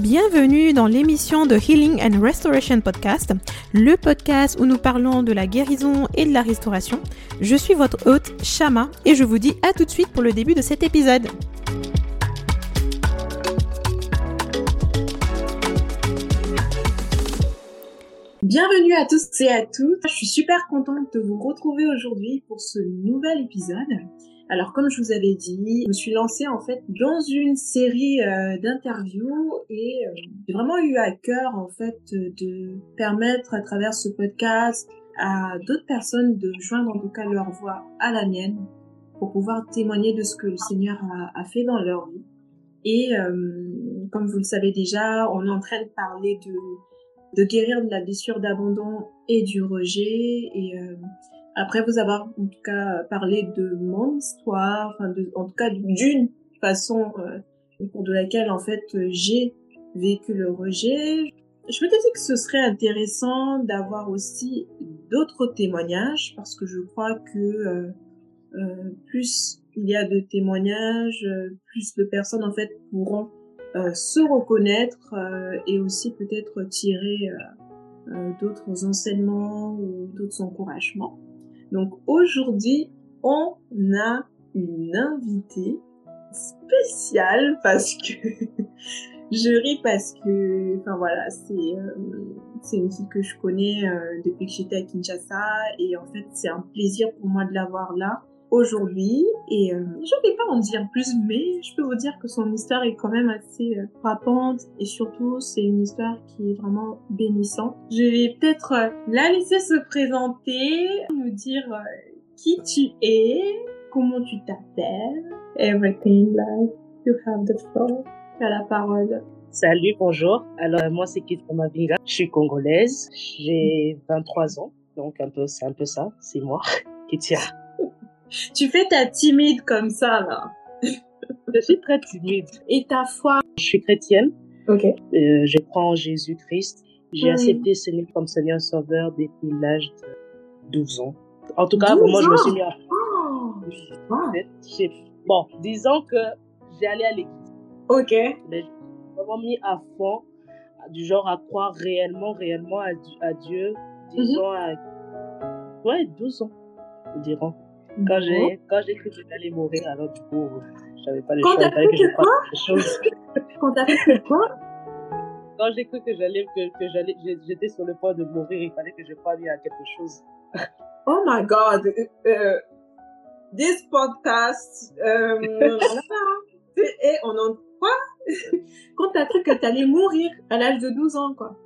Bienvenue dans l'émission de Healing and Restoration Podcast, le podcast où nous parlons de la guérison et de la restauration. Je suis votre hôte, Shama, et je vous dis à tout de suite pour le début de cet épisode. Bienvenue à tous et à toutes. Je suis super contente de vous retrouver aujourd'hui pour ce nouvel épisode. Alors comme je vous avais dit, je me suis lancée en fait dans une série euh, d'interviews et euh, j'ai vraiment eu à cœur en fait de permettre à travers ce podcast à d'autres personnes de joindre en tout cas leur voix à la mienne pour pouvoir témoigner de ce que le Seigneur a, fait dans leur vie. Et euh, comme vous le savez déjà, on est en train de parler de guérir de la blessure d'abandon et du rejet et après vous avoir en tout cas parlé de mon histoire, en tout cas d'une façon euh, au cours de laquelle en fait j'ai vécu le rejet, je me disais que ce serait intéressant d'avoir aussi d'autres témoignages parce que je crois que euh, euh, plus il y a de témoignages, plus de personnes en fait pourront se reconnaître et aussi peut-être tirer d'autres enseignements ou d'autres encouragements. Donc aujourd'hui, on a une invitée spéciale parce que je ris parce que, enfin voilà, c'est euh, c'est une fille que je connais euh, depuis que j'étais à Kinshasa et en fait c'est un plaisir pour moi de l'avoir là aujourd'hui et euh, je ne vais pas en dire plus mais je peux vous dire que son histoire est quand même assez euh, frappante et surtout c'est une histoire qui est vraiment bénissante. Je vais peut-être euh, la laisser se présenter, nous dire qui tu es, comment tu t'appelles, everything like you have the floor. As la parole. Salut, bonjour. Alors moi c'est Kit Mavinga, je suis congolaise, j'ai 23 ans, donc un peu c'est un peu ça, c'est moi. Kitia. Tu fais ta timide comme ça, là. je suis très timide. Et ta foi? Je suis chrétienne. Ok. Euh, je crois en Jésus-Christ. J'ai accepté Seigneur comme Seigneur Sauveur depuis l'âge de 12 ans. En tout cas, moi, je me suis mis à... Oh. Bon, disons que j'ai allé à l'église. Ok. Mais j'ai vraiment mis à fond, du genre à croire réellement, réellement à, Dieu, disons mm-hmm. à... Ouais, 12 ans, dirons. Quand j'ai, quand j'ai cru que j'allais mourir, alors du coup, j'avais pas le choix. Il fallait que je fasse quelque chose. Quand t'as fait quoi Quand j'ai cru que j'allais, que, que j'allais, j'étais sur le point de mourir, il fallait que je croie à quelque chose. oh my god. Uh, this podcast, um, et on en quoi? Quand t'as cru que t'allais mourir à l'âge de 12 ans, quoi.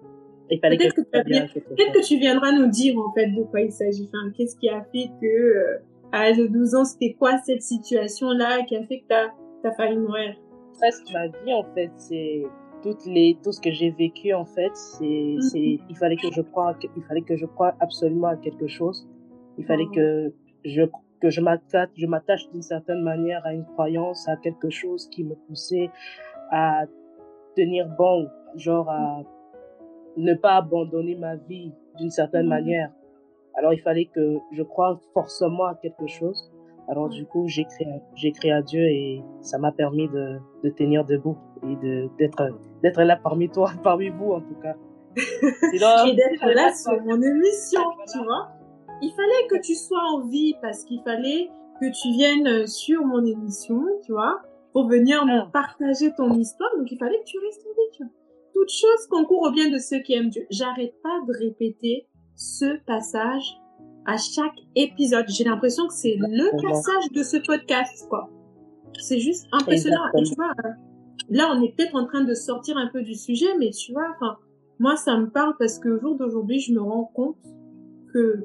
Peut-être que, peut que, tu viendras nous dire en fait de quoi il s'agit. Enfin, qu'est-ce qui a fait que euh, à l'âge de 12 ans, c'était quoi cette situation-là qui a fait que t'as as failli mourir? Presque ma vie, en fait, c'est toutes les tout ce que j'ai vécu en fait c'est mhm. il fallait que je croie il fallait que je croie absolument à quelque chose il fallait oh. que je que je m'attache je m'attache d'une certaine manière à une croyance à quelque chose qui me poussait à tenir bon genre à ne pas abandonner ma vie d'une certaine mhm. manière alors il fallait que je croie forcément à quelque chose. Alors du coup, j'ai créé, j'ai créé à Dieu et ça m'a permis de, de tenir debout et de d'être d'être là parmi toi, parmi vous en tout cas. et d'être là sur mon émission, tu vois. Il fallait que tu sois en vie parce qu'il fallait que tu viennes sur mon émission, tu vois, pour venir me ah. partager ton histoire. Donc il fallait que tu restes en vie, tu vois. Toute chose concourt au bien de ceux qui aiment Dieu. J'arrête pas de répéter ce passage à chaque épisode. J'ai l'impression que c'est le passage de ce podcast, quoi. C'est juste impressionnant. Et tu vois, euh, là, on est peut-être en train de sortir un peu du sujet, mais tu vois, enfin, moi, ça me parle parce que jour d'aujourd'hui, je me rends compte que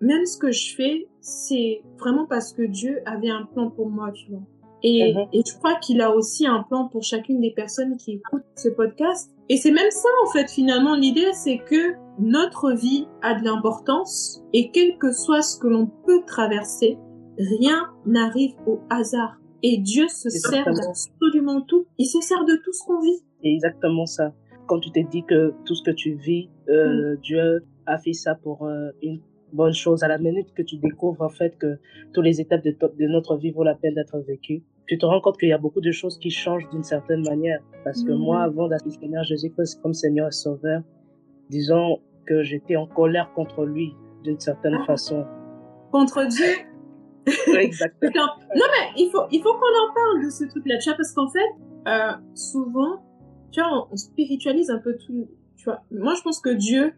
même ce que je fais, c'est vraiment parce que Dieu avait un plan pour moi, tu vois. Et, uh-huh. et je crois qu'il a aussi un plan pour chacune des personnes qui écoutent ce podcast. Et c'est même ça, en fait, finalement, l'idée, c'est que notre vie a de l'importance et quel que soit ce que l'on peut traverser, rien n'arrive au hasard. Et Dieu se sert d'absolument tout. Il se sert de tout ce qu'on vit. C'est exactement ça. Quand tu te dis que tout ce que tu vis, euh, mm. Dieu a fait ça pour euh, une bonne chose. À la minute que tu découvres en fait que toutes les étapes de, de notre vie vaut la peine d'être vécues, tu te rends compte qu'il y a beaucoup de choses qui changent d'une certaine manière. Parce que moi, Mhm. avant d'accepter Seigneur Jésus-Christ comme Seigneur et Sauveur, disons que j'étais en colère contre lui d'une certaine Ah. façon. Contre Dieu? Exactement. Attends, Non mais il faut, il faut qu'on en parle de ce truc-là, tu vois, parce qu'en fait, euh, souvent, tu vois, on, on spiritualise un peu tout, tu vois. Moi, je pense que Dieu,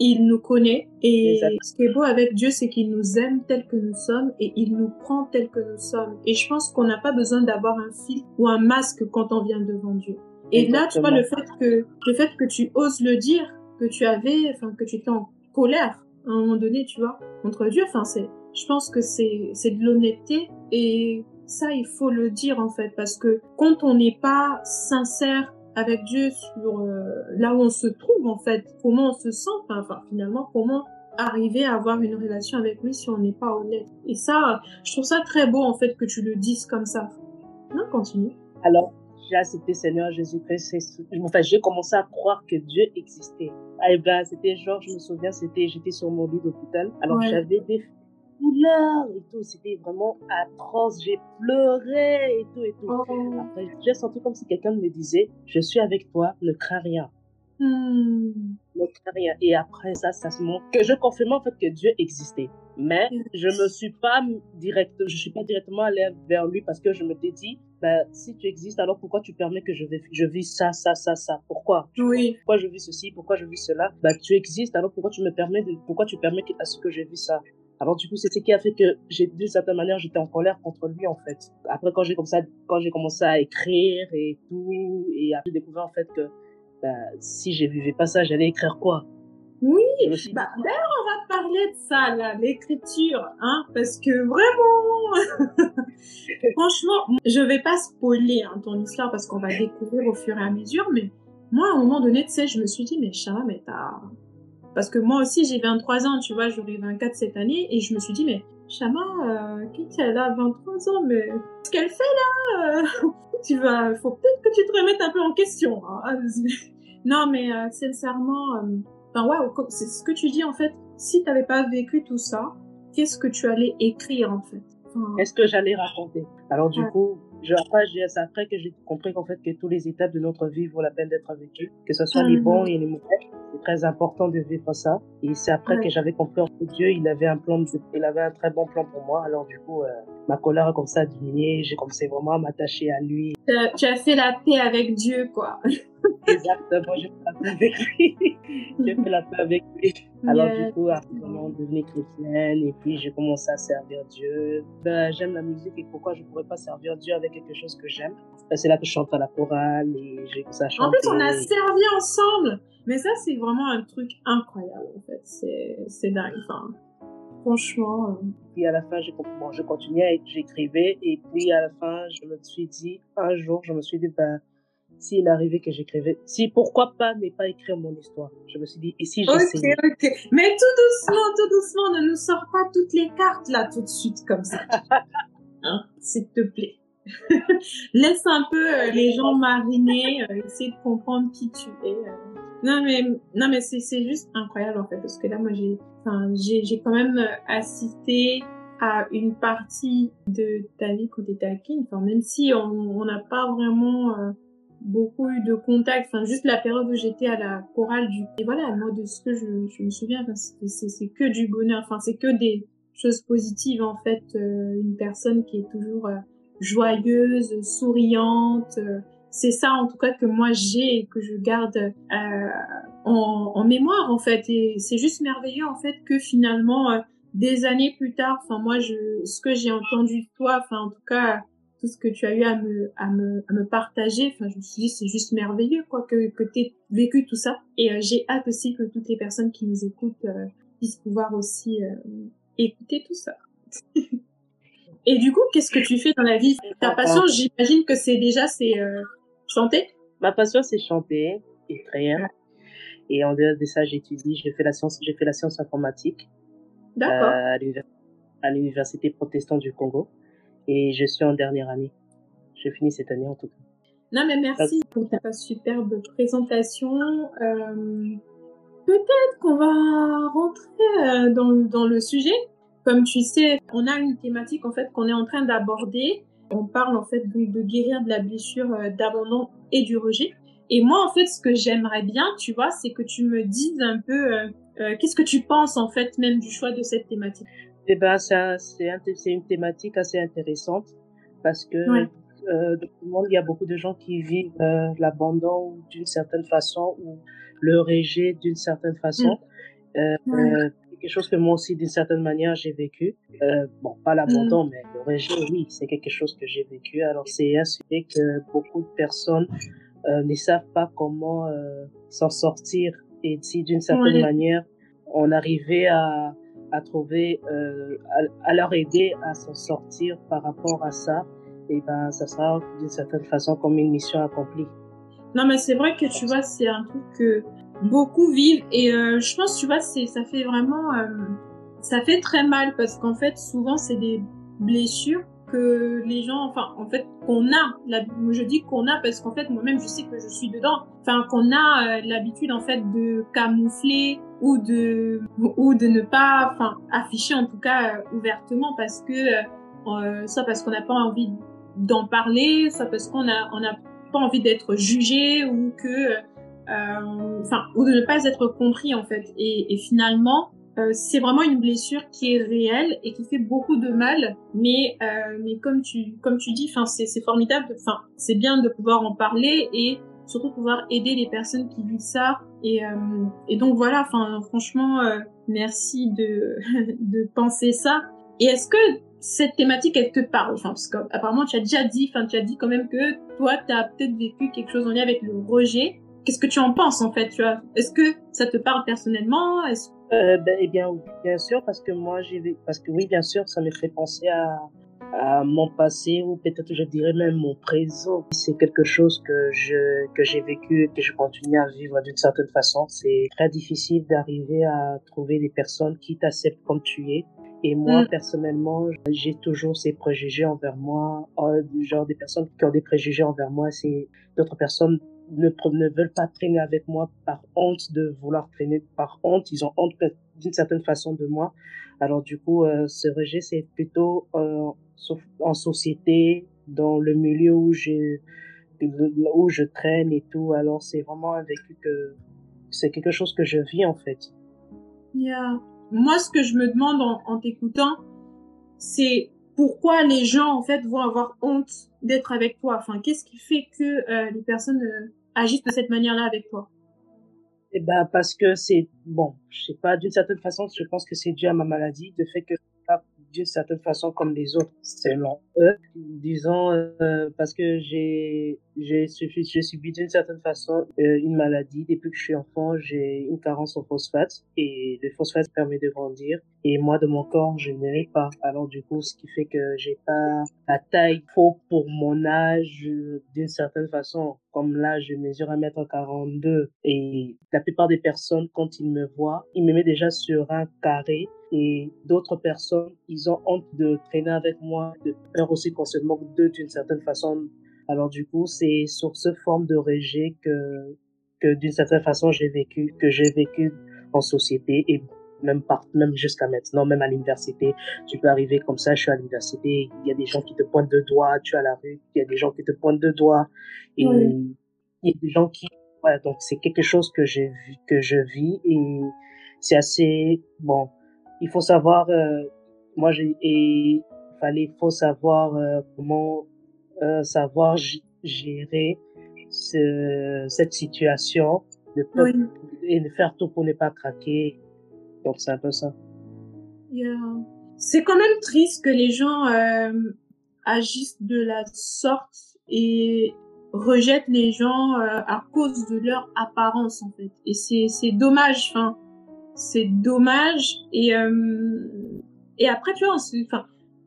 il nous connaît et ce qui est beau avec Dieu, c'est qu'il nous aime tel que nous sommes et il nous prend tel que nous sommes. Et je pense qu'on n'a pas besoin d'avoir un fil ou un masque quand on vient devant Dieu. Et là, tu vois, le fait que, le fait que tu oses le dire, que tu avais, enfin, que tu étais en colère à un moment donné, tu vois, contre Dieu, enfin, c'est, je pense que c'est, c'est de l'honnêteté et ça, il faut le dire, en fait, parce que quand on n'est pas sincère avec Dieu sur euh, là où on se trouve, en fait, comment on se sent, enfin, enfin, finalement, comment arriver à avoir une relation avec lui si on n'est pas honnête. Et ça, je trouve ça très beau, en fait, que tu le dises comme ça. Non, continue. Alors, j'ai accepté Seigneur Jésus-Christ. Enfin, j'ai commencé à croire que Dieu existait. Ah, et ben, c'était genre, je me souviens, c'était, j'étais sur mon lit d'hôpital. Alors, Ouais. j'avais des douleurs et tout. C'était vraiment atroce. J'ai pleuré et tout et tout. Oh. Après, j'ai senti comme si quelqu'un me disait, je suis avec toi, ne crains rien. Hmm. Ne crains rien. Et après ça, ça se montre que je confirmais en fait que Dieu existait. Mais je me suis pas direct, je suis pas directement allée vers lui parce que je me dit, ben, si tu existes, alors pourquoi tu permets que je, vais, je vis ça, ça, ça, ça? Pourquoi? Oui. Pourquoi je vis ceci? Pourquoi je vis cela? Ben, tu existes, alors pourquoi tu me permets de, pourquoi tu permets à ce que je vis ça? Alors du coup, c'est ce qui a fait que j'ai, d'une certaine manière, j'étais en colère contre lui en fait. Après, quand j'ai comme ça, quand j'ai commencé à écrire et tout, et j'ai découvert en fait que ben, si je vivais pas ça, j'allais écrire quoi? Oui. Suis Bah, d'ailleurs, on va parler de ça, là, l'écriture, hein, parce que vraiment, franchement, je vais pas spoiler hein, ton histoire parce qu'on va découvrir au fur et à mesure, mais moi, à un moment donné, tu sais, je me suis dit, mais Chara, mais t'as... Parce que moi aussi, j'ai 23 ans, tu vois, j'aurai 24 cette année, et je me suis dit, mais Chama, euh, Kate, elle a 23 ans, mais ce qu'elle fait là, euh, tu vas, faut peut-être que tu te remettes un peu en question. hein. non, mais euh, sincèrement, euh, waouh, c'est ce que tu dis en fait. Si t'avais pas vécu tout ça, qu'est-ce que tu allais écrire en fait? Enfin, Qu'est-ce que j'allais raconter? Alors du Ouais. coup, je, après, j'ai- c'est après que j'ai compris qu'en fait que toutes les étapes de notre vie vaut la peine d'être vécues, que ce soit les Mhm. bons et les mauvais. C'est très important de vivre ça. Et c'est après que j'avais compris que Dieu, il avait un plan, il avait un très bon plan pour moi. Alors du coup, euh, ma colère a comme ça diminué. J'ai commencé vraiment à m'attacher à lui. tu as fait la paix avec Dieu, quoi. Exactement, j'ai fait la paix avec lui. j'ai fait la paix avec lui. Alors du coup, après, on devenu chrétienne et puis j'ai commencé à servir Dieu. Ben, j'aime la musique et pourquoi je pourrais pas servir Dieu avec quelque chose que j'aime? Ben, C'est là que je chante à la chorale et j'ai ça chanter. En plus, on a servi ensemble. Mais ça, c'est vraiment un truc incroyable en fait. C'est dingue. Enfin, franchement. euh, Puis à la fin, j'ai bon, je continuais, j'écrivais et puis à la fin, je me suis dit un jour, je me suis dit ben s'il arrivait que j'écrivais, si pourquoi pas ne pas écrire mon histoire. Je me suis dit et si Ok, j'essayais? ok. Mais tout doucement, tout doucement, ne nous sors pas toutes les cartes là tout de suite comme ça. Hein, s'il te plaît. Laisse un peu euh, les gens mariner, euh, essayer de comprendre qui tu es. euh. Non mais non mais c'est c'est juste incroyable en fait parce que là moi j'ai enfin j'ai j'ai quand même euh, assisté à une partie de ta vie quand t'étais à Kin. Enfin même si on on n'a pas vraiment beaucoup eu de contact. Enfin, juste la période où j'étais à la chorale du... Et voilà, moi, de ce que je, je me souviens, enfin, c'est que du bonheur. Enfin, c'est que des choses positives, en fait. Euh, une personne qui est toujours euh, joyeuse, souriante. euh, c'est ça, en tout cas, que moi, j'ai et que je garde euh, en, en mémoire, en fait. Et c'est juste merveilleux, en fait, que finalement, euh, des années plus tard, enfin, moi, je, ce que j'ai entendu de toi, enfin, en tout cas, tout ce que tu as eu à me, à me, à me partager. Enfin, je me suis dit, c'est juste merveilleux, quoi, que, que tu aies vécu tout ça. Et euh, j'ai hâte aussi que toutes les personnes qui nous écoutent euh, puissent pouvoir aussi euh, écouter tout ça. Et du coup, qu'est-ce que tu fais dans la vie? Ta passion, j'imagine que c'est déjà, c'est chanter? Ma passion, c'est chanter, écrire. Et en dehors de ça, j'étudie, j'ai fait la science, j'ai fait la science informatique D'accord. à l'université protestante du Congo. Et je suis en dernière année. Je finis cette année en tout cas. Non, mais merci pour ta superbe présentation. Euh, Peut-être qu'on va rentrer euh, dans, dans le sujet. Comme tu sais, on a une thématique en fait qu'on est en train d'aborder. on parle en fait de, de guérir de la blessure euh, d'abandon et du rejet. Et moi, en fait, ce que j'aimerais bien, tu vois, c'est que tu me dises un peu qu'est-ce que tu penses en fait même du choix de cette thématique. Eh ben, c'est une thématique assez intéressante parce que euh, dans le monde, il y a beaucoup de gens qui vivent euh, l'abandon d'une certaine façon ou le rejet d'une certaine façon. Mm. Euh, quelque chose que moi aussi, d'une certaine manière, j'ai vécu. Euh, bon, pas l'abandon, mm. mais le rejet, oui, c'est quelque chose que j'ai vécu. Alors, c'est un sujet que beaucoup de personnes euh, ne savent pas comment euh, s'en sortir. Et si, d'une certaine manière, on arrivait à, à trouver, euh, à, leur aider à s'en sortir par rapport à ça, et ben, ça sera d'une certaine façon comme une mission accomplie. Non, mais c'est vrai que tu vois, c'est un truc que beaucoup vivent et euh, je pense, tu vois, c'est, ça fait vraiment, euh, ça fait très mal parce qu'en fait, souvent, c'est des blessures que les gens, enfin, en fait, qu'on a, je dis qu'on a parce qu'en fait, moi-même, je sais que je suis dedans, enfin, qu'on a euh, l'habitude, en fait, de camoufler ou de, ou de ne pas, enfin, afficher, en tout cas, euh, ouvertement parce que, euh, soit parce qu'on n'a pas envie d'en parler, soit parce qu'on a, on n'a pas envie d'être jugé ou que, enfin, ou de ne pas être compris en fait. Et finalement, euh, c'est vraiment une blessure qui est réelle et qui fait beaucoup de mal. Mais, euh, mais comme tu, comme tu dis, c'est, formidable. C'est bien de pouvoir en parler et surtout pouvoir aider les personnes qui vivent ça. Et, euh, et donc voilà. Franchement, merci de, de penser ça. Et est-ce que cette thématique, elle te parle? Parce qu'apparemment, tu as déjà dit, tu as dit quand même que toi, tu as peut-être vécu quelque chose en lien avec le rejet. Qu'est-ce que tu en penses en fait Est-ce que ça te parle personnellement? Euh, ben, eh bien, bien sûr, parce que moi, j'ai, parce que oui, bien sûr, ça me fait penser à, à mon passé ou peut-être je dirais même mon présent. C'est quelque chose que je que j'ai vécu et que je continue à vivre d'une certaine façon. C'est très difficile d'arriver à trouver des personnes qui t'acceptent comme tu es et moi, mm. personnellement, j'ai toujours ces préjugés envers moi, euh, genre des personnes qui ont des préjugés envers moi, c'est d'autres personnes ne, veulent pas traîner avec moi par honte de vouloir traîner, par honte, ils ont honte d'une certaine façon de moi. Alors du coup, euh, ce rejet, c'est plutôt euh, en société, dans le milieu où je, où je traîne et tout. Alors c'est vraiment un vécu que c'est quelque chose que je vis en fait. Moi, ce que je me demande en, en t'écoutant, c'est pourquoi les gens, en fait, vont avoir honte d'être avec toi? Enfin, qu'est-ce qui fait que euh, les personnes euh, agissent de cette manière-là avec toi. Eh ben, parce que c'est bon, je sais pas, d'une certaine façon, je pense que c'est dû à ma maladie, de fait que d'une certaine façon comme les autres selon eux. Disons euh, parce que j'ai j'ai subi subi d'une certaine façon euh, une maladie. Depuis que je suis enfant j'ai une carence en phosphate et le phosphate permet de grandir. Et moi de mon corps je n'ai pas. Alors du coup ce qui fait que j'ai pas la taille faut pour mon âge d'une certaine façon. Comme là je mesure 1m42 et la plupart des personnes quand ils me voient ils me mettent déjà sur un carré et d'autres personnes, ils ont honte de traîner avec moi, de peur aussi qu'on se moque d'eux d'une certaine façon. Alors du coup, c'est sur ce forme de rejet que, que d'une certaine façon j'ai vécu, que j'ai vécu en société et même par, même jusqu'à maintenant, même à l'université, tu peux arriver comme ça, je suis à l'université, il y a des gens qui te pointent de doigts, tu es à la rue, il y a des gens qui te pointent de doigts et il y a des gens qui, ouais, donc c'est quelque chose que j'ai que je vis et c'est assez, bon, il faut savoir, euh, moi j'ai, et fallait, faut savoir euh, comment euh, savoir gérer ce, cette situation, de et de faire tout pour ne pas craquer. Donc c'est un peu ça. Yeah. C'est quand même triste que les gens agissent de la sorte et rejettent les gens à cause de leur apparence en fait. Et c'est c'est dommage. Enfin, c'est dommage. Et, euh, et après, tu vois, on, enfin,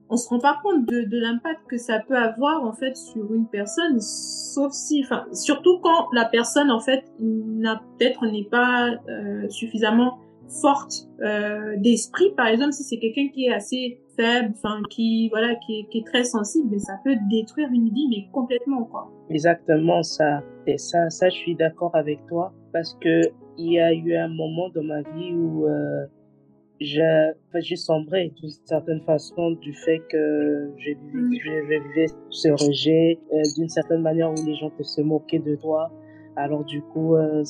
on se rend pas compte de, de l'impact que ça peut avoir en fait sur une personne, sauf si, enfin, surtout quand la personne en fait n'a peut-être n'est pas euh, suffisamment forte euh, d'esprit. Par exemple, si c'est quelqu'un qui est assez faible, enfin qui voilà, qui est, qui est très sensible, mais ça peut détruire une vie, mais complètement quoi. Exactement ça. Et ça, ça, je suis d'accord avec toi parce que il y a eu un moment dans ma vie où euh, j'ai sombré d'une certaine façon du fait que j'ai vécu mm. ce rejet euh, d'une certaine manière où les gens te se moquaient de toi. Alors du coup, euh,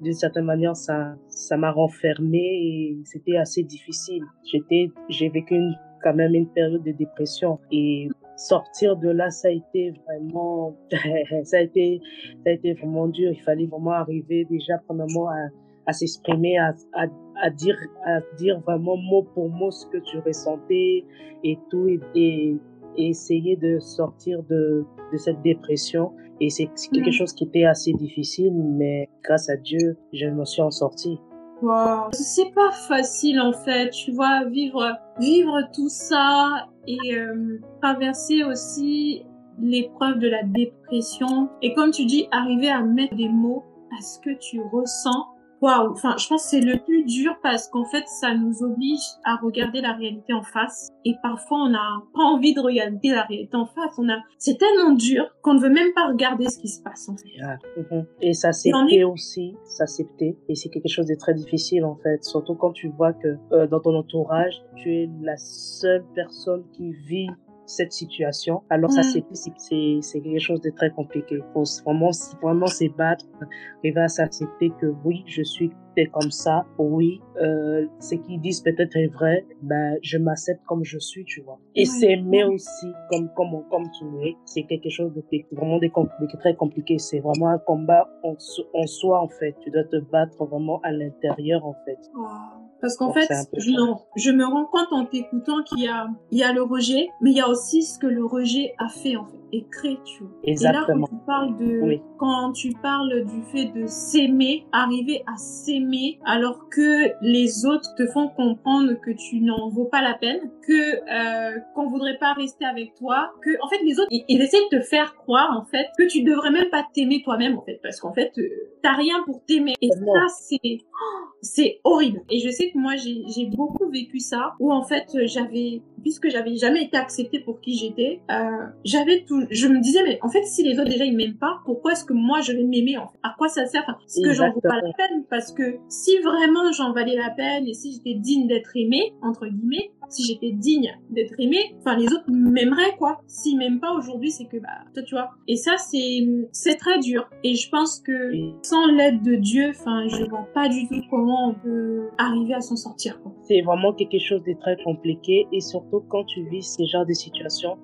d'une certaine manière, ça ça m'a renfermé et c'était assez difficile. J'étais, j'ai vécu une, quand même une période de dépression et sortir de là, ça a été vraiment, ça a été, ça a été vraiment dur. Il fallait vraiment arriver déjà premièrement à, à s'exprimer, à, à, à, dire, à dire vraiment mot pour mot ce que tu ressentais et tout, et, et, essayer de sortir de, de cette dépression. Et c'est quelque mm. chose qui était assez difficile, mais grâce à Dieu, je m'en suis en sorti. Wow. C'est pas facile en fait, tu vois, vivre, vivre tout ça et euh, traverser aussi l'épreuve de la dépression. Et comme tu dis, arriver à mettre des mots à ce que tu ressens waouh, enfin, je pense que c'est le plus dur parce qu'en fait, ça nous oblige à regarder la réalité en face. Et parfois, on n'a pas envie de regarder la réalité en face. On a, c'est tellement dur qu'on ne veut même pas regarder ce qui se passe, en fait. Mhm. Et s'accepter aussi, s'accepter. Et c'est quelque chose de très difficile, en fait. Surtout quand tu vois que euh, dans ton entourage, tu es la seule personne qui vit cette situation. Alors ça, mm. c'est c'est quelque chose de très compliqué. Faut vraiment, vraiment se battre, arriver à s'accepter que oui, je suis comme ça, oui, euh, ce qu'ils disent peut-être est vrai, ben, je m'accepte comme je suis, tu vois. Et s'aimer aussi comme, comme, comme tu es, c'est quelque chose de vraiment de, très compliqué. C'est vraiment un combat en, en, soi, en fait. Tu dois te battre vraiment à l'intérieur, en fait. Parce qu'en fait, je, je, me rends compte en t'écoutant qu'il y a, il y a le rejet, mais il y a aussi ce que le rejet a fait, en fait et crée, tu vois. Exactement. Et là, quand tu parles de, quand tu parles du fait de s'aimer, arriver à s'aimer alors que les autres te font comprendre que tu n'en vaux pas la peine, que euh, qu'on voudrait pas rester avec toi, que en fait les autres ils, essaient de te faire croire en fait que tu devrais même pas t'aimer toi-même en fait parce qu'en fait euh, t'as rien pour t'aimer et ça c'est c'est horrible et je sais que moi j'ai beaucoup vécu ça où en fait j'avais puisque j'avais jamais été acceptée pour qui j'étais euh, j'avais tout je me disais, mais en fait, si les autres déjà ils m'aiment pas, pourquoi est-ce que moi je vais m'aimer en fait? À quoi ça sert? Enfin, Est-ce que j'en vaux pas la peine Parce que si vraiment j'en valais la peine et si j'étais digne d'être aimée, entre guillemets, si j'étais digne d'être aimée, enfin les autres m'aimeraient quoi. S'ils m'aiment pas aujourd'hui, c'est que bah toi tu vois. Et ça c'est c'est très dur. Et je pense que sans l'aide de Dieu, enfin je vois pas du tout comment on peut arriver à s'en sortir. C'est vraiment quelque chose de très compliqué et surtout quand tu vis ces genres de situations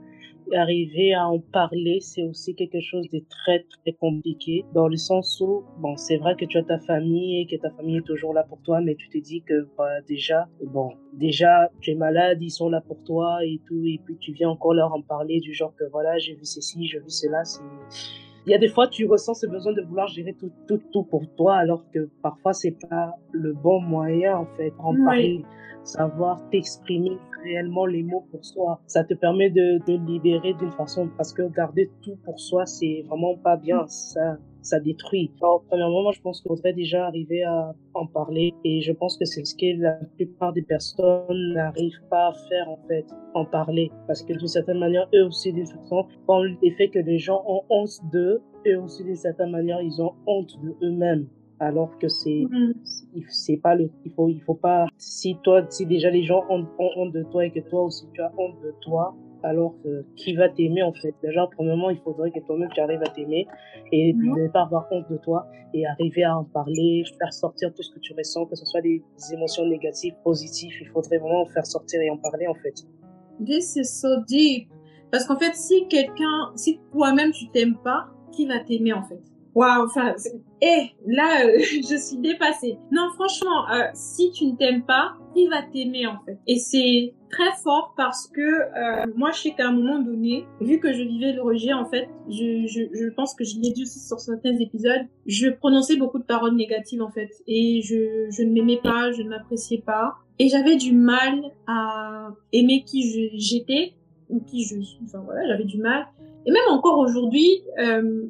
arriver à en parler, c'est aussi quelque chose de très très compliqué dans le sens où bon, c'est vrai que tu as ta famille et que ta famille est toujours là pour toi, mais tu te dis que bah, déjà bon, déjà tu es malade, ils sont là pour toi et tout, et puis tu viens encore leur en parler du genre que voilà j'ai vu ceci, j'ai vu cela, c'est il y a des fois tu ressens ce besoin de vouloir gérer tout tout tout pour toi alors que parfois c'est pas le bon moyen en fait en parler savoir t'exprimer réellement les mots pour soi. Ça te permet de, de libérer d'une façon, parce que garder tout pour soi, c'est vraiment pas bien. Ça, ça détruit. Alors, premièrement, moi, je pense qu'il faudrait déjà arriver à en parler. Et je pense que c'est ce que la plupart des personnes n'arrivent pas à faire, en fait, en parler. Parce que d'une certaine manière, eux aussi, d'une façon, ont l'effet que les gens ont honte d'eux, eux aussi, d'une certaine manière, ils ont honte de eux-mêmes alors que c'est mm. c'est pas le il faut il faut pas si toi si déjà les gens ont, honte de toi et que toi aussi tu as honte de toi alors que qui va t'aimer en fait. Déjà premièrement il faudrait que toi-même tu arrives à t'aimer et mm. ne pas avoir honte de toi et arriver à en parler faire sortir tout ce que tu ressens que ce soit des émotions négatives positives. Il faudrait vraiment faire sortir et en parler en fait. This is so deep. Parce qu'en fait si quelqu'un si toi-même tu t'aimes pas qui va t'aimer en fait? Waouh, enfin, eh, là, euh, je suis dépassée. Non, franchement, euh, si tu ne t'aimes pas, qui va t'aimer en fait Et c'est très fort parce que euh, moi, je sais qu'à un moment donné, vu que je vivais le rejet, en fait, je, je, pense que je l'ai dit aussi sur certains épisodes, je prononçais beaucoup de paroles négatives en fait, et je, je ne m'aimais pas, je ne m'appréciais pas, et j'avais du mal à aimer qui j'étais ou qui je suis. Enfin voilà, j'avais du mal. Et même encore aujourd'hui. Euh,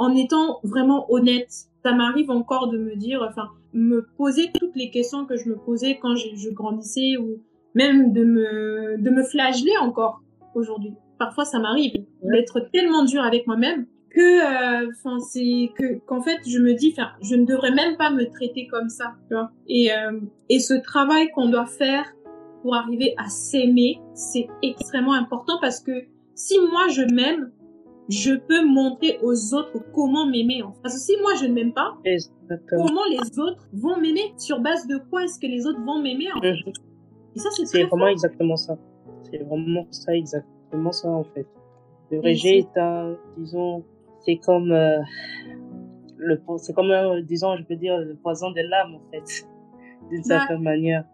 en étant vraiment honnête. Ça m'arrive encore de me dire, enfin, me poser toutes les questions que je me posais quand je, grandissais ou même de me, de me flageller encore aujourd'hui. Parfois, ça m'arrive d'être tellement dur avec moi-même que, enfin, c'est que qu'en fait, je me dis, enfin, je ne devrais même pas me traiter comme ça, tu vois. Et et ce travail qu'on doit faire pour arriver à s'aimer, c'est extrêmement important parce que si moi je m'aime, je peux montrer aux autres comment m'aimer. Parce que si moi je ne m'aime pas, comment les autres vont m'aimer? Sur base de quoi est-ce que les autres vont m'aimer en fait? Mhm. Et ça c'est vraiment exactement ça. C'est vraiment ça exactement ça en fait. Le rejet est un, disons, c'est comme euh, le, c'est comme un, disons, je peux dire le poison de l'âme en fait, d'une bah, certaine manière.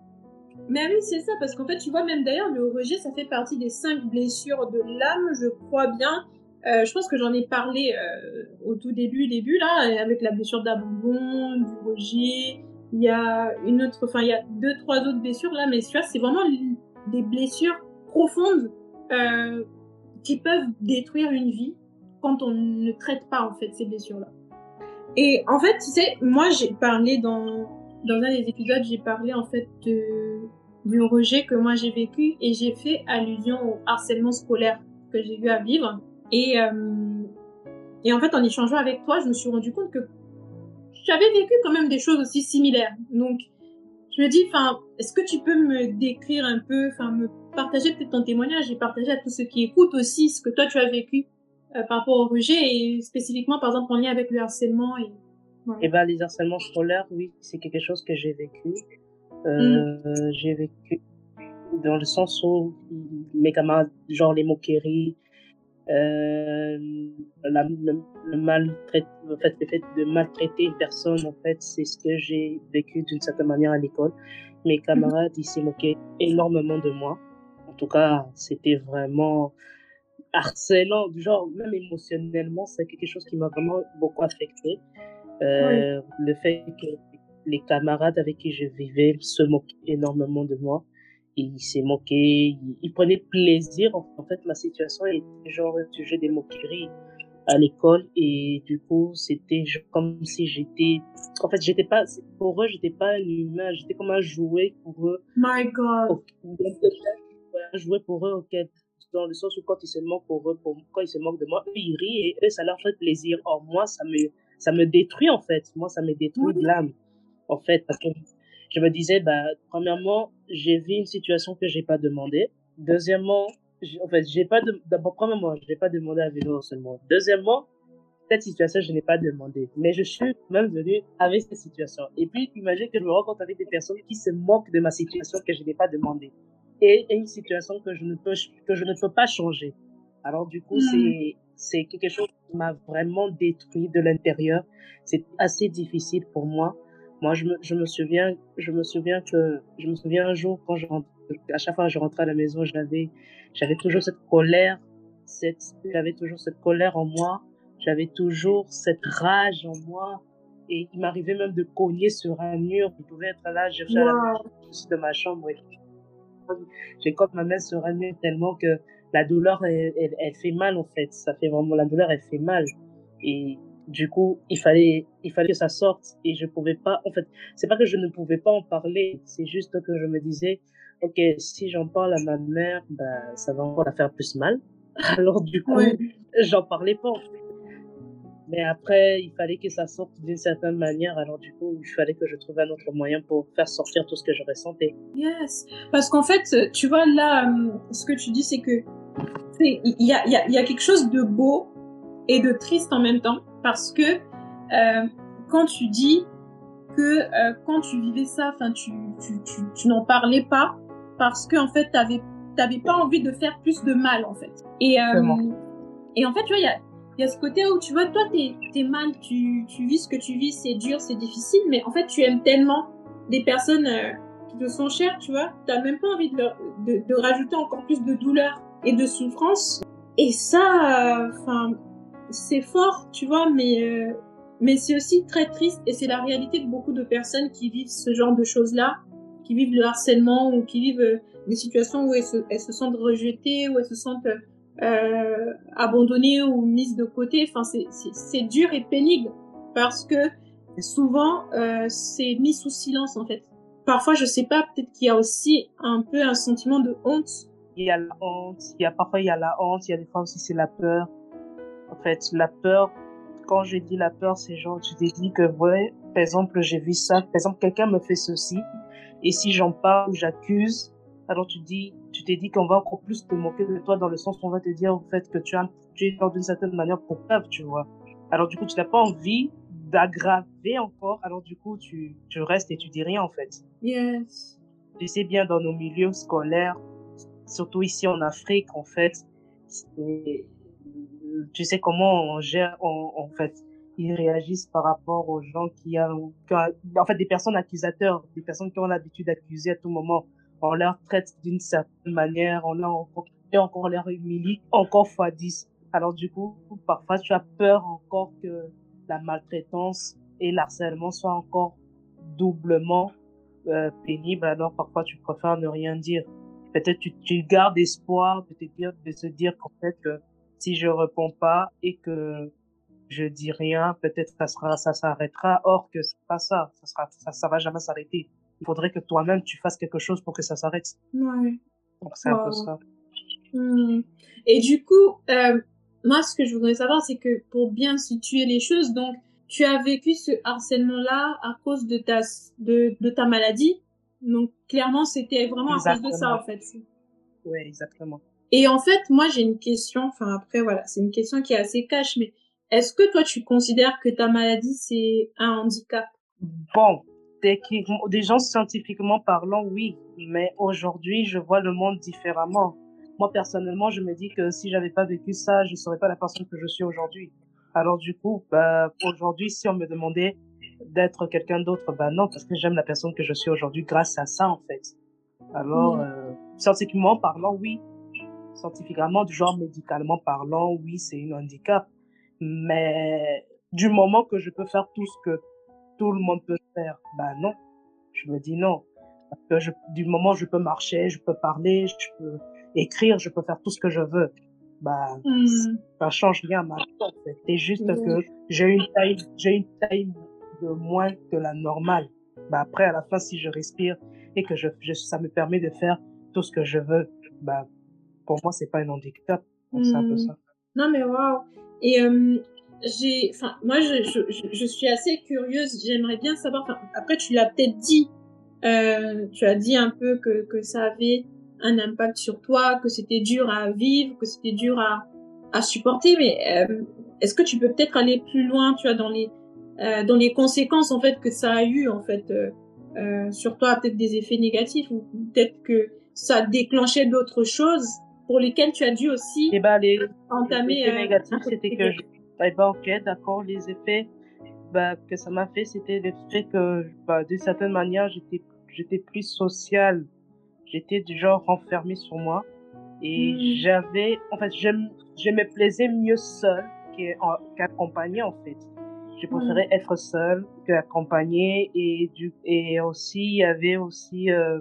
Mais oui, c'est ça, parce qu'en fait, tu vois, même d'ailleurs, le rejet, ça fait partie des cinq blessures de l'âme, je crois bien. Euh, je pense que j'en ai parlé euh, au tout début, début, là, avec la blessure d'abandon, du rejet. Il y a une autre, enfin, il y a deux, trois autres blessures là, mais tu vois, c'est vraiment des blessures profondes euh, qui peuvent détruire une vie quand on ne traite pas, en fait, ces blessures-là. Et en fait, tu sais, moi, j'ai parlé dans, dans un des épisodes, j'ai parlé en fait du rejet que moi j'ai vécu et j'ai fait allusion au harcèlement scolaire que j'ai eu à vivre. Et, euh, et en fait, en échangeant avec toi, je me suis rendu compte que j'avais vécu quand même des choses aussi similaires. Donc, je me dis, enfin, est-ce que tu peux me décrire un peu, enfin, me partager peut-être ton témoignage et partager à tous ceux qui écoutent aussi ce que toi tu as vécu euh, par rapport au rejet et spécifiquement, par exemple, en lien avec le harcèlement et et ben, les harcèlements scolaires, oui, c'est quelque chose que j'ai vécu. Euh, mm. J'ai vécu dans le sens où mes camarades, genre les moqueries, euh, la, le, le maltraite, en fait, le fait de maltraiter une personne, en fait, c'est ce que j'ai vécu d'une certaine manière à l'école. Mes camarades, ils s'est moqué énormément de moi. En tout cas, c'était vraiment harcelant, genre, même émotionnellement, c'est quelque chose qui m'a vraiment beaucoup affecté. Euh, le fait que les camarades avec qui je vivais se moquaient énormément de moi. Ils s'est moqué, ils, prenaient plaisir. En fait, ma situation était genre un sujet des moqueries à l'école et du coup, c'était comme si j'étais, en fait, j'étais pas, pour eux, j'étais pas un humain, j'étais comme un jouet pour eux. My God. Un jouet pour eux auquel dans le sens où quand ils se moquent pour eux, pour, quand ils se moquent de moi, eux, ils rient et eux, ça leur fait plaisir. Or, moi, ça me, ça me détruit en fait. Moi, ça me détruit de l'âme en fait parce que je me disais, bah, premièrement, j'ai vu une situation que j'ai pas demandé. Deuxièmement, en fait, j'ai pas de, d'abord, premièrement, je n'ai pas demandé à vélo seulement. Deuxièmement, cette situation, je n'ai pas demandé. Mais je suis même venu avec cette situation. Et puis, imagine que je me rencontre avec des personnes qui se moquent de ma situation que je n'ai pas demandé. Et, une situation que je ne peux, que je ne peux pas changer. Alors, du coup, c'est, hmm c'est quelque chose qui m'a vraiment détruit de l'intérieur. C'est assez difficile pour moi. Moi, je me, je me souviens, je me souviens que, je me souviens un jour quand je rentre, à chaque fois que je rentrais à la maison, j'avais, j'avais toujours cette colère, cette, j'avais toujours cette colère en moi, j'avais toujours cette rage en moi, et il m'arrivait même de cogner sur un mur. Il pouvait être là, je wow. la de ma chambre. J'ai comme ma main sur un mur tellement que la douleur, elle, elle, fait mal en fait. Ça fait vraiment la douleur, elle fait mal. Et du coup, il fallait, il fallait que ça sorte. Et je pouvais pas. En fait, c'est pas que je ne pouvais pas en parler. C'est juste que je me disais, ok, si j'en parle à ma mère, bah, ça va encore la faire plus mal. Alors du coup, j'en parlais pas. En fait. Mais après, il fallait que ça sorte d'une certaine manière. Alors du coup, il fallait que je trouve un autre moyen pour faire sortir tout ce que je ressentais. Yes. Parce qu'en fait, tu vois, là, ce que tu dis, c'est que il y a, y, a, y a quelque chose de beau et de triste en même temps. Parce que euh, quand tu dis que euh, quand tu vivais ça, enfin, tu, tu, tu, tu n'en parlais pas parce que en fait, t'avais t'avais pas envie de faire plus de mal en fait. Et euh, et en fait, tu vois, il y a il y a ce côté où tu vois, toi, t'es es mal, tu, tu vis ce que tu vis, c'est dur, c'est difficile, mais en fait, tu aimes tellement des personnes qui te sont chères, tu vois, t'as même pas envie de, de, de, rajouter encore plus de douleur et de souffrance. Et ça, enfin, c'est fort, tu vois, mais, euh, mais c'est aussi très triste et c'est la réalité de beaucoup de personnes qui vivent ce genre de choses-là, qui vivent le harcèlement ou qui vivent euh, des situations où elles se, sentent rejetées, où elles se sentent euh, abandonnée ou mise de côté. Enfin, c'est dur et pénible parce que souvent euh, c'est mis sous silence en fait. Parfois, je sais pas, peut-être qu'il y a aussi un peu un sentiment de honte. Il y a la honte, il y a parfois il y a la honte, il y a des fois aussi c'est la peur. En fait, la peur, quand je dis la peur, c'est genre, tu t'es dit que, ouais, par exemple, j'ai vu ça, par exemple, quelqu'un me fait ceci, et si j'en parle ou j'accuse, alors tu dis, tu t'es dit qu'on va encore plus te moquer de toi dans le sens où on va te dire, en fait, que tu as, tu es d'une certaine manière pour preuve, tu vois. Alors du coup, tu n'as pas envie d'aggraver encore, alors du coup, tu, tu restes et tu dis rien, en fait. Yes. Tu sais bien, dans nos milieux scolaires, surtout ici en Afrique, en fait, tu sais comment on gère, en fait, ils réagissent par rapport aux gens qui ont, en fait, des personnes accusateurs, des personnes qui ont l'habitude d'accuser à tout moment. On leur traite d'une certaine manière, on leur et encore leur humilie encore fois dix. Alors du coup, parfois tu as peur encore que la maltraitance et l'harcèlement soient encore doublement euh, pénibles. Alors parfois tu préfères ne rien dire. Peut-être tu, tu gardes espoir de se dire qu'en fait si je réponds pas et que je dis rien, peut-être ça sera, ça s'arrêtera. Or que c'est pas ça, ça sera, ça, ça va jamais s'arrêter. Il faudrait que toi-même tu fasses quelque chose pour que ça s'arrête. Ouais. Donc c'est un peu ça. Hmm. Et du coup, euh, moi, ce que je voudrais savoir, c'est que pour bien situer les choses, donc, tu as vécu ce harcèlement-là à cause de ta, de, de ta maladie. Donc, clairement, c'était vraiment à cause de ça, en fait. Oui, exactement. Et en fait, moi, j'ai une question. Enfin, après, voilà, c'est une question qui est assez cash, mais est-ce que toi, tu considères que ta maladie, c'est un handicap? Bon, des gens scientifiquement parlant, oui. Mais aujourd'hui, je vois le monde différemment. Moi, personnellement, je me dis que si j'avais pas vécu ça, je serais pas la personne que je suis aujourd'hui. Alors, du coup, bah, aujourd'hui, si on me demandait d'être quelqu'un d'autre, bah non, parce que j'aime la personne que je suis aujourd'hui grâce à ça, en fait. Alors, euh, scientifiquement parlant, oui. Scientifiquement, du genre médicalement parlant, oui, c'est un handicap. Mais du moment que je peux faire tout ce que tout le monde peut faire, bah non. Je me dis non. Parce que je, du moment où je peux marcher, je peux parler, je peux écrire, je peux faire tout ce que je veux. Bah, mm. ça change rien à ma vie, en fait. C'est juste que j'ai une taille, j'ai une taille de moins que la normale. Bah, après, à la fin, si je respire et que je, je ça me permet de faire tout ce que je veux, bah, pour moi, c'est pas un handicap. Donc, c'est un peu hmm. ça. Non, mais waouh. Et, euh, j'ai, enfin, moi, je, je, je, suis assez curieuse. J'aimerais bien savoir. après, tu l'as peut-être dit. Euh, tu as dit un peu que, que ça avait un impact sur toi, que c'était dur à vivre, que c'était dur à, à supporter. Mais euh, est-ce que tu peux peut-être aller plus loin, tu vois, dans les dans les conséquences en fait que ça a eu en fait sur toi, peut-être des effets négatifs ou peut-être que ça a déclenché d'autres choses pour lesquelles tu as dû aussi eh ben, les, entamer. Les effets négatifs, c'était que je... eh ben, ok, d'accord, les effets bah, que ça m'a fait, c'était le fait que, bah, d'une certaine manière, j'étais j'étais plus sociale j'étais du genre renfermé sur moi et hmm. j'avais en fait je, je me plaisais mieux seule qu'accompagnée en fait je préférais être seule qu'accompagnée et du et aussi il y avait aussi euh,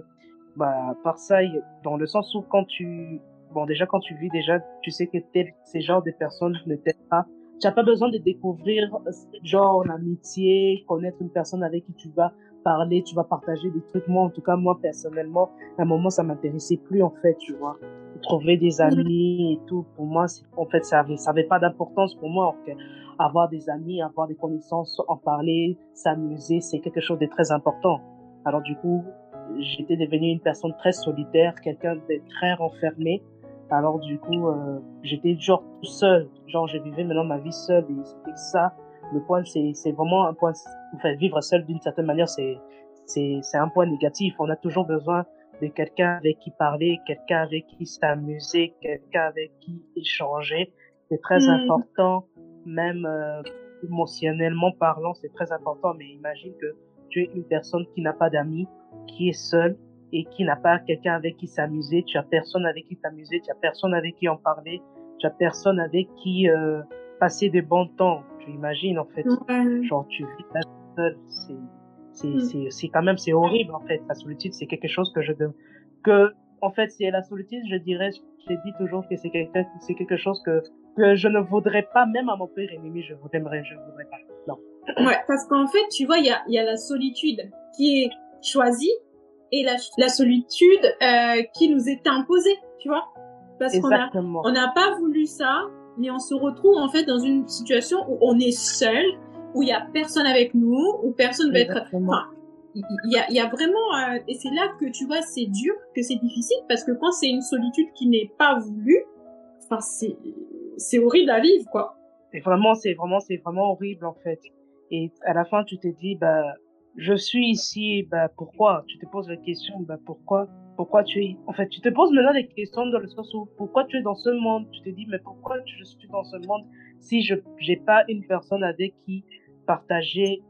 bah par ça dans le sens où quand tu bon déjà quand tu vis déjà tu sais que ces genres de personnes ne t'aident pas tu n'as pas besoin de découvrir genre l'amitié connaître une personne avec qui tu vas parler, tu vas partager des trucs. Moi, en tout cas, moi, personnellement, à un moment, ça m'intéressait plus, en fait, tu vois. Trouver des amis et tout, pour moi, en fait, ça avait, ça avait pas d'importance pour moi. Avoir des amis, avoir des connaissances, en parler, s'amuser, c'est quelque chose de très important. Alors, du coup, j'étais devenue une personne très solitaire, quelqu'un de très renfermé. Alors, du coup, euh, j'étais genre tout seul. Genre, je vivais maintenant ma vie seule et c'était ça le point, c'est, c'est vraiment un point, enfin, vivre seul d'une certaine manière, c'est, c'est, c'est un point négatif. On a toujours besoin de quelqu'un avec qui parler, quelqu'un avec qui s'amuser, quelqu'un avec qui échanger. C'est très mm. important, même euh, émotionnellement parlant, c'est très important. Mais imagine que tu es une personne qui n'a pas d'amis, qui est seule et qui n'a pas quelqu'un avec qui s'amuser. Tu as personne avec qui t'amuser, tu as personne avec qui en parler, tu as personne avec qui euh, passer des bons temps tu imagines en fait. Genre tu vis là seul, c'est c'est mm. c'est c'est quand même c'est horrible en fait. La solitude c'est quelque chose que je que en fait c'est la solitude je dirais je dis toujours que c'est quelque c'est quelque chose que que je ne voudrais pas même à mon père ennemi je voudrais je voudrais pas non. Ouais parce qu'en fait tu vois il y a il y a la solitude qui est choisie et la la solitude euh, qui nous est imposée tu vois parce qu'on a on n'a pas voulu ça mais on se retrouve en fait dans une situation où on est seul, où il y a personne avec nous, où personne va être. Enfin, il y a, y a vraiment euh, et c'est là que tu vois c'est dur, que c'est difficile parce que quand c'est une solitude qui n'est pas voulue, enfin c'est horrible à vivre quoi. C'est vraiment c'est vraiment c'est vraiment horrible en fait. Et à la fin tu te dis bah je suis ici bah pourquoi? Tu te poses la question bah pourquoi? Pourquoi tu es en fait tu te poses maintenant des questions dans le sens où pourquoi tu es dans ce monde? Tu te dis mais pourquoi je suis dans ce monde si je j'ai pas une personne avec qui partager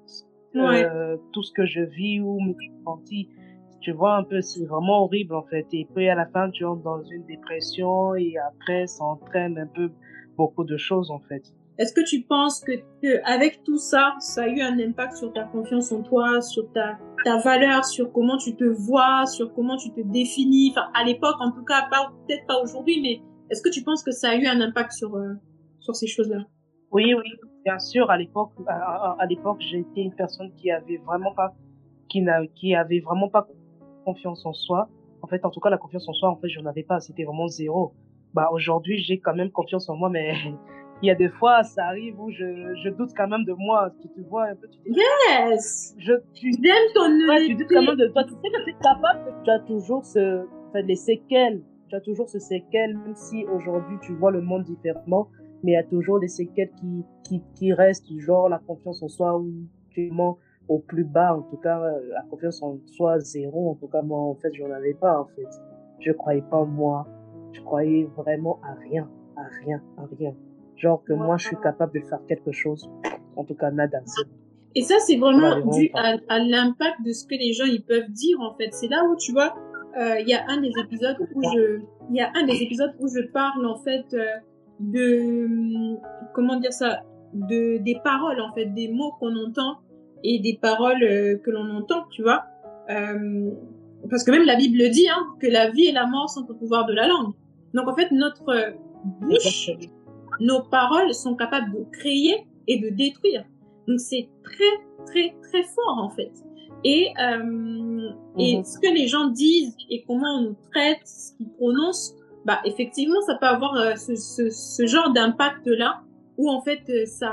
euh, tout ce que je vis ou mes ressentis? Tu vois un peu c'est vraiment horrible en fait. Et puis à la fin tu entres dans une dépression et après ça entraîne un peu beaucoup de choses en fait est-ce que tu penses que, avec tout ça, ça a eu un impact sur ta confiance en toi, sur ta, ta valeur, sur comment tu te vois, sur comment tu te définis? Enfin, à l'époque, en tout cas, peut-être pas aujourd'hui, mais est-ce que tu penses que ça a eu un impact sur euh, sur ces choses-là? Oui, oui, bien sûr. À l'époque, à, j'étais une personne qui avait vraiment pas, qui qui avait vraiment pas confiance en soi. En fait, en tout cas, la confiance en soi, en fait, j'en avais pas. C'était vraiment zéro. Bah, aujourd'hui, j'ai quand même confiance en moi, mais il y a des fois, ça arrive où je, je doute quand même de moi. Tu te vois un peu, tu dis. Yes! Je, tu, J'aime ton ouais, tu doutes quand même de toi. Tu sais que tu es capable, tu as toujours ce, enfin, les séquelles. Tu as toujours ce séquelles, même si aujourd'hui tu vois le monde différemment, mais il y a toujours des séquelles qui, qui, qui restent, genre la confiance en soi ou tu mens au plus bas, en tout cas, la confiance en soi zéro. En tout cas, moi, en fait, j'en avais pas, en fait. Je croyais pas en moi. Je croyais vraiment à rien, à rien, à rien. Genre que moi, je suis capable de faire quelque chose. En tout cas, nada. Et ça, c'est vraiment dû à, à l'impact de ce que les gens ils peuvent dire, en fait. C'est là où, tu vois, euh, il y a un des épisodes où je, il y a un des épisodes où je parle, en fait, euh, de, comment dire ça, de, des paroles, en fait, des mots qu'on entend et des paroles euh, que l'on entend, tu vois. Parce que même la Bible dit, hein, que la vie et la mort sont au pouvoir de la langue. Donc, en fait, notre bouche, nos paroles sont capables de créer et de détruire. Donc c'est très très très fort en fait. Et euh, et mhm. ce que les gens disent et comment on nous traite, ce qu'ils prononcent, bah effectivement ça peut avoir euh, ce, ce, ce, genre d'impact là où en fait euh, ça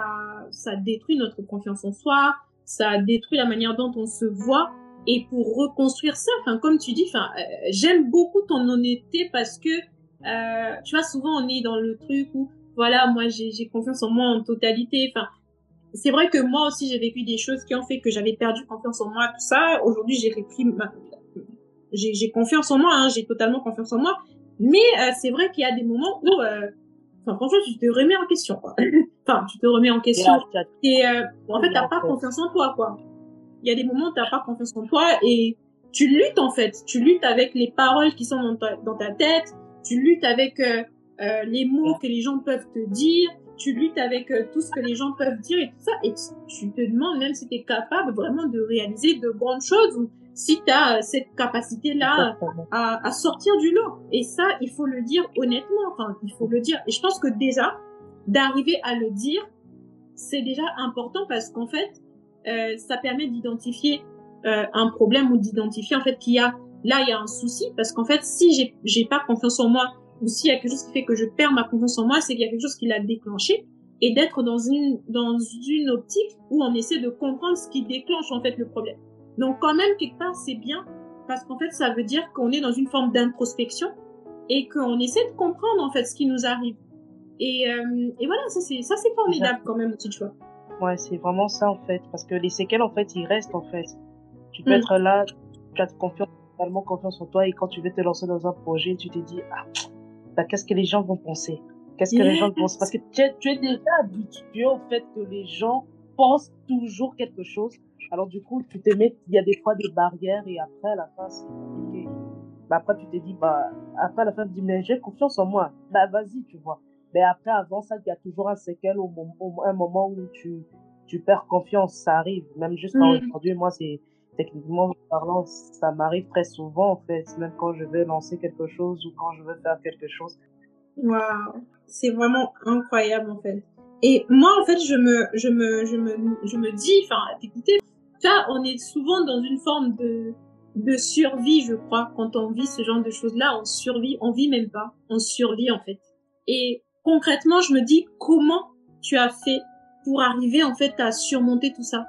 ça détruit notre confiance en soi, ça détruit la manière dont on se voit. Et pour reconstruire ça, enfin comme tu dis, enfin j'aime beaucoup ton honnêteté parce que tu vois souvent on est dans le truc où voilà, moi j'ai confiance en moi en totalité. Enfin, c'est vrai que moi aussi j'ai vécu des choses qui ont fait que j'avais perdu confiance en moi, tout ça. Aujourd'hui j'ai repris, j'ai confiance en moi, hein, j'ai totalement confiance en moi. Mais euh, c'est vrai qu'il y a des moments où, euh, enfin franchement, tu te remets en question. Quoi. enfin, tu te remets en question. Et euh, en fait, t'as pas confiance en toi, quoi. Il y a des moments où t'as pas confiance en toi et tu luttes en fait. Tu luttes avec les paroles qui sont dans ta, dans ta tête. Tu luttes avec euh, les mots que les gens peuvent te dire, tu luttes avec euh, tout ce que les gens peuvent dire et tout ça, et tu, te demandes même si tu es capable vraiment de réaliser de grandes choses ou si tu as euh, cette capacité-là à, à, sortir du lot. Et ça, il faut le dire honnêtement, enfin, il faut le dire. Et je pense que déjà, d'arriver à le dire, c'est déjà important parce qu'en fait, euh, ça permet d'identifier euh, un problème ou d'identifier en fait qu'il y a là il y a un souci parce qu'en fait si j'ai j'ai pas confiance en moi ou s'il y a quelque chose qui fait que je perds ma confiance en moi, c'est qu'il y a quelque chose qui l'a déclenché et d'être dans une dans une optique où on essaie de comprendre ce qui déclenche en fait le problème. Donc quand même quelque part c'est bien parce qu'en fait ça veut dire qu'on est dans une forme d'introspection et qu'on essaie de comprendre en fait ce qui nous arrive. Et, euh, et voilà, ça c'est ça c'est formidable quand même tu vois. Ouais, c'est vraiment ça en fait parce que les séquelles en fait ils restent en fait. Tu peux mm. être là, tu as confiance, totalement confiance en toi et quand tu veux te lancer dans un projet, tu te dis ah bah, qu'est-ce que les gens vont penser? Qu'est-ce que les gens pensent? Parce que tu es, tu es déjà habitué au fait que les gens pensent toujours quelque chose. Alors du coup, tu te mets, il y a des fois des barrières et après, à la fin, c'est compliqué. Bah, après, tu te dis, bah, après, à la fin, tu te dis, mais j'ai confiance en moi. Bah, vas-y, tu vois. Mais après, avant ça, il y a toujours un séquel au, au, un moment où tu, tu perds confiance. Ça arrive. Même jusqu'à mm. aujourd'hui, moi, c'est, techniquement parlant, ça m'arrive très souvent en fait, même quand je vais lancer quelque chose ou quand je veux faire quelque chose. Waouh, c'est vraiment incroyable en fait. Et moi en fait, je me, je me, je me, je me dis, enfin, écoutez, ça, on est souvent dans une forme de, de survie, je crois, quand on vit ce genre de choses-là, on survit, on vit même pas, on survit en fait. Et concrètement, je me dis comment tu as fait pour arriver en fait à surmonter tout ça?